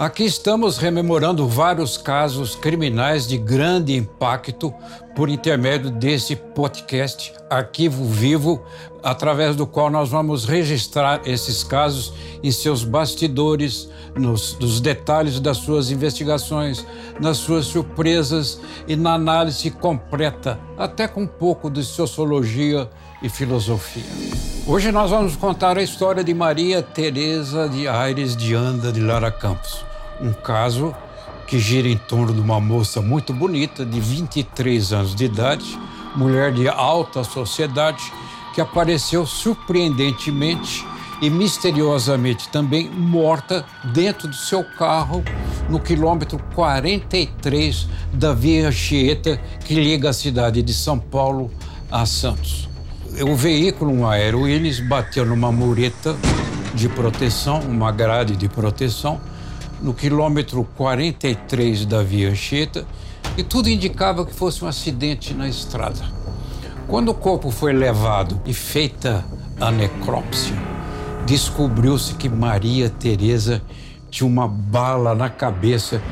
Aqui estamos rememorando vários casos criminais de grande impacto por intermédio desse podcast Arquivo Vivo, através do qual nós vamos registrar esses casos em seus bastidores, nos, nos detalhes das suas investigações, nas suas surpresas e na análise completa, até com um pouco de sociologia e filosofia. Hoje nós vamos contar a história de Maria Teresa de Aires de Anda de Lara Campos um caso que gira em torno de uma moça muito bonita, de 23 anos de idade, mulher de alta sociedade, que apareceu surpreendentemente e misteriosamente também morta dentro do seu carro no quilômetro 43 da Via Chieta que liga a cidade de São Paulo a Santos. O veículo, um Aero bateu numa mureta de proteção, uma grade de proteção, no quilômetro 43 da Via Anchieta e tudo indicava que fosse um acidente na estrada. Quando o corpo foi levado e feita a necrópsia, descobriu-se que Maria Teresa tinha uma bala na cabeça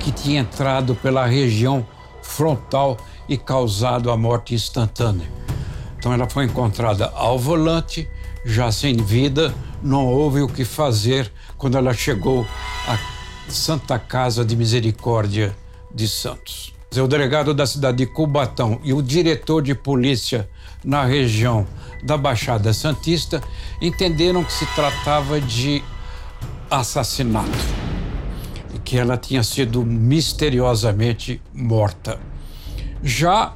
que tinha entrado pela região frontal e causado a morte instantânea. Então ela foi encontrada ao volante, já sem vida, não houve o que fazer quando ela chegou à Santa Casa de Misericórdia de Santos. O delegado da cidade de Cubatão e o diretor de polícia na região da Baixada Santista entenderam que se tratava de assassinato e que ela tinha sido misteriosamente morta. Já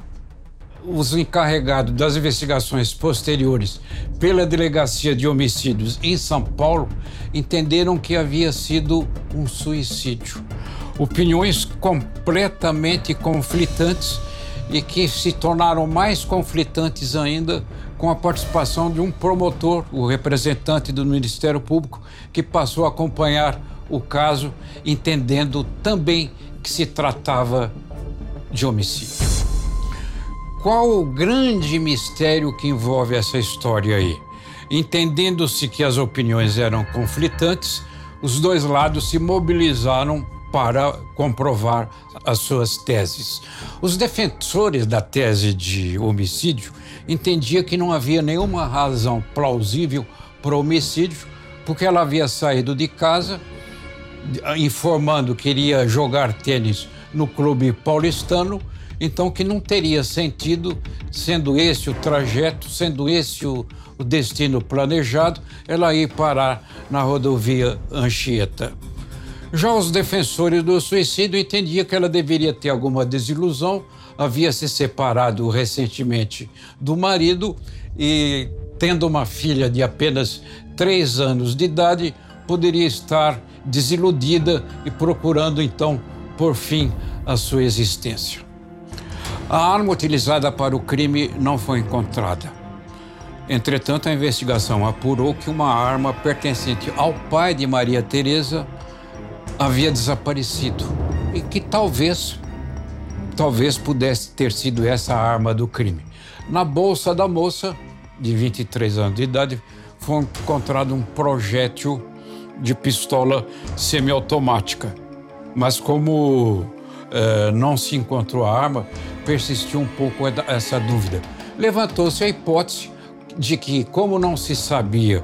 os encarregados das investigações posteriores pela Delegacia de Homicídios em São Paulo entenderam que havia sido um suicídio. Opiniões completamente conflitantes e que se tornaram mais conflitantes ainda com a participação de um promotor, o representante do Ministério Público, que passou a acompanhar o caso, entendendo também que se tratava de homicídio. Qual o grande mistério que envolve essa história aí? Entendendo-se que as opiniões eram conflitantes, os dois lados se mobilizaram para comprovar as suas teses. Os defensores da tese de homicídio entendiam que não havia nenhuma razão plausível para o homicídio, porque ela havia saído de casa informando que iria jogar tênis no clube paulistano então, que não teria sentido, sendo esse o trajeto, sendo esse o, o destino planejado, ela ir parar na rodovia Anchieta. Já os defensores do suicídio entendiam que ela deveria ter alguma desilusão, havia se separado recentemente do marido e, tendo uma filha de apenas três anos de idade, poderia estar desiludida e procurando então, por fim, a sua existência. A arma utilizada para o crime não foi encontrada. Entretanto, a investigação apurou que uma arma pertencente ao pai de Maria Teresa havia desaparecido e que talvez talvez pudesse ter sido essa arma do crime. Na bolsa da moça, de 23 anos de idade, foi encontrado um projétil de pistola semiautomática. Mas como eh, não se encontrou a arma, persistiu um pouco essa dúvida. Levantou-se a hipótese de que, como não se sabia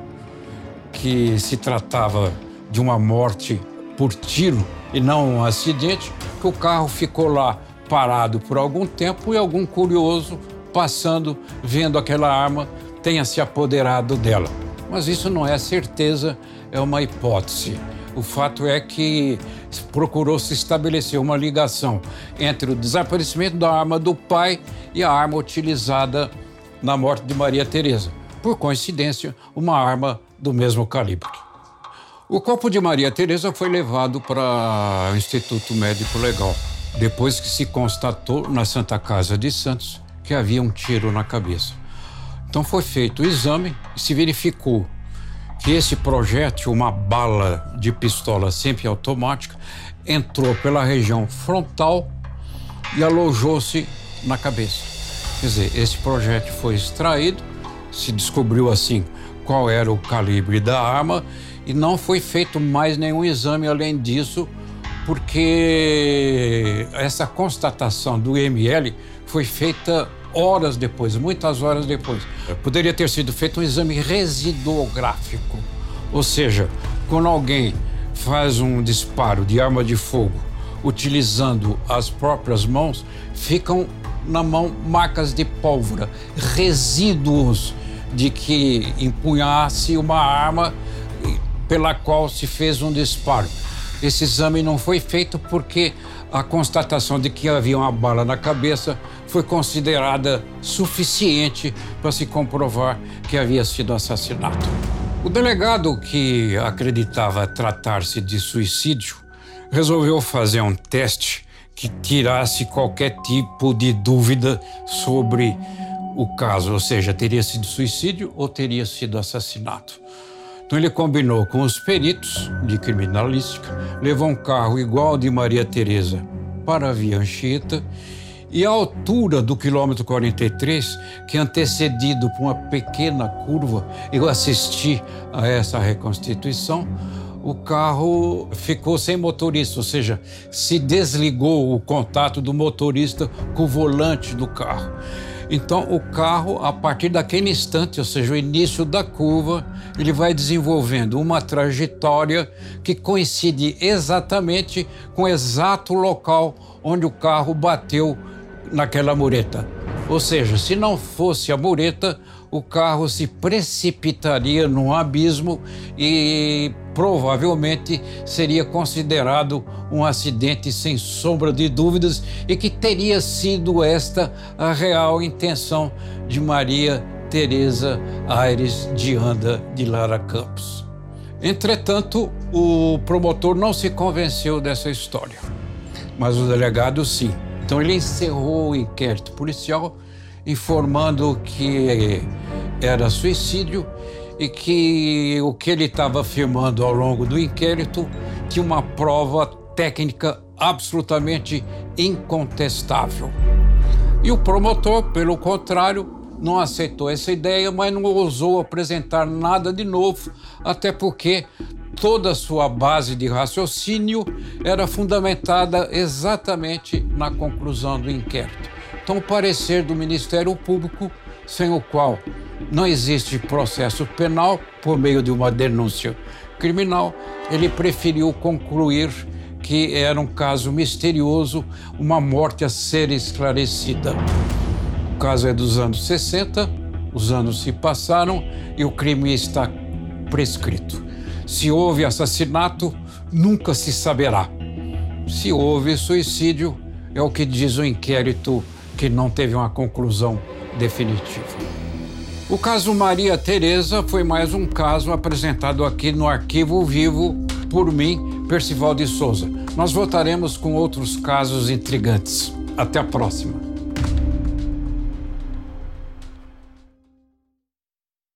que se tratava de uma morte por tiro e não um acidente, que o carro ficou lá parado por algum tempo e algum curioso passando, vendo aquela arma, tenha se apoderado dela. Mas isso não é certeza, é uma hipótese. O fato é que procurou se estabelecer uma ligação entre o desaparecimento da arma do pai e a arma utilizada na morte de Maria Teresa. Por coincidência, uma arma do mesmo calibre. O corpo de Maria Teresa foi levado para o Instituto Médico Legal, depois que se constatou na Santa Casa de Santos que havia um tiro na cabeça. Então foi feito o exame e se verificou que esse projétil, uma bala de pistola sempre automática, entrou pela região frontal e alojou-se na cabeça. Quer dizer, esse projétil foi extraído, se descobriu assim qual era o calibre da arma E não foi feito mais nenhum exame além disso, porque essa constatação do IML foi feita horas depois, muitas horas depois. Poderia ter sido feito um exame residuográfico, ou seja, quando alguém faz um disparo de arma de fogo utilizando as próprias mãos, ficam na mão marcas de pólvora, resíduos de que empunhasse uma arma pela qual se fez um disparo. Esse exame não foi feito porque a constatação de que havia uma bala na cabeça foi considerada suficiente para se comprovar que havia sido assassinado. O delegado, que acreditava tratar-se de suicídio, resolveu fazer um teste que tirasse qualquer tipo de dúvida sobre o caso, ou seja, teria sido suicídio ou teria sido assassinato. Então ele combinou com os peritos de criminalística, levou um carro igual de Maria Teresa para a Via Anchieta e a altura do quilômetro 43, que é antecedido por uma pequena curva, eu assisti a essa reconstituição, o carro ficou sem motorista, ou seja, se desligou o contato do motorista com o volante do carro. Então, o carro, a partir daquele instante, ou seja, o início da curva, ele vai desenvolvendo uma trajetória que coincide exatamente com o exato local onde o carro bateu naquela mureta. Ou seja, se não fosse a mureta, o carro se precipitaria num abismo e provavelmente seria considerado um acidente sem sombra de dúvidas e que teria sido esta a real intenção de Maria Teresa Aires de Anda de Lara Campos. Entretanto, o promotor não se convenceu dessa história, mas o delegado sim. Então ele encerrou o inquérito policial informando que era suicídio e que o que ele estava afirmando ao longo do inquérito tinha uma prova técnica absolutamente incontestável. E o promotor, pelo contrário, não aceitou essa ideia, mas não ousou apresentar nada de novo, até porque toda a sua base de raciocínio era fundamentada exatamente na conclusão do inquérito. Então, o parecer do Ministério Público, sem o qual não existe processo penal por meio de uma denúncia criminal, ele preferiu concluir que era um caso misterioso, uma morte a ser esclarecida. O caso é dos anos 60, os anos se passaram e o crime está prescrito. Se houve assassinato, nunca se saberá. Se houve suicídio, é o que diz o inquérito que não teve uma conclusão definitiva. O caso Maria Tereza foi mais um caso apresentado aqui no Arquivo Vivo por mim, Percival de Souza. Nós voltaremos com outros casos intrigantes. Até a próxima.